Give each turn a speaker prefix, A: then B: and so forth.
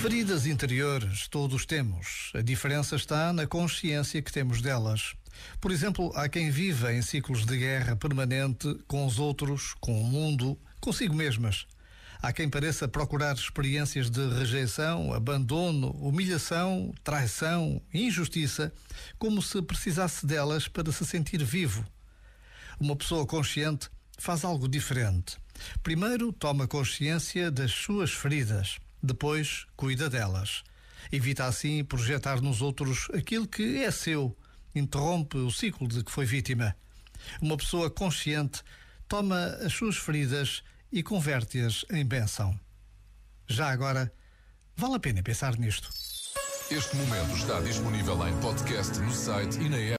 A: Feridas interiores todos temos. A diferença está na consciência que temos delas. Por exemplo, há quem viva em ciclos de guerra permanente com os outros, com o mundo, consigo mesmas. Há quem pareça procurar experiências de rejeição, abandono, humilhação, traição, injustiça, como se precisasse delas para se sentir vivo. Uma pessoa consciente faz algo diferente. Primeiro, toma consciência das suas feridas depois, cuida delas. Evita assim projetar nos outros aquilo que é seu. Interrompe o ciclo de que foi vítima. Uma pessoa consciente toma as suas feridas e converte-as em bênção. Já agora, vale a pena pensar nisto.
B: Este momento está disponível em podcast no site e na app.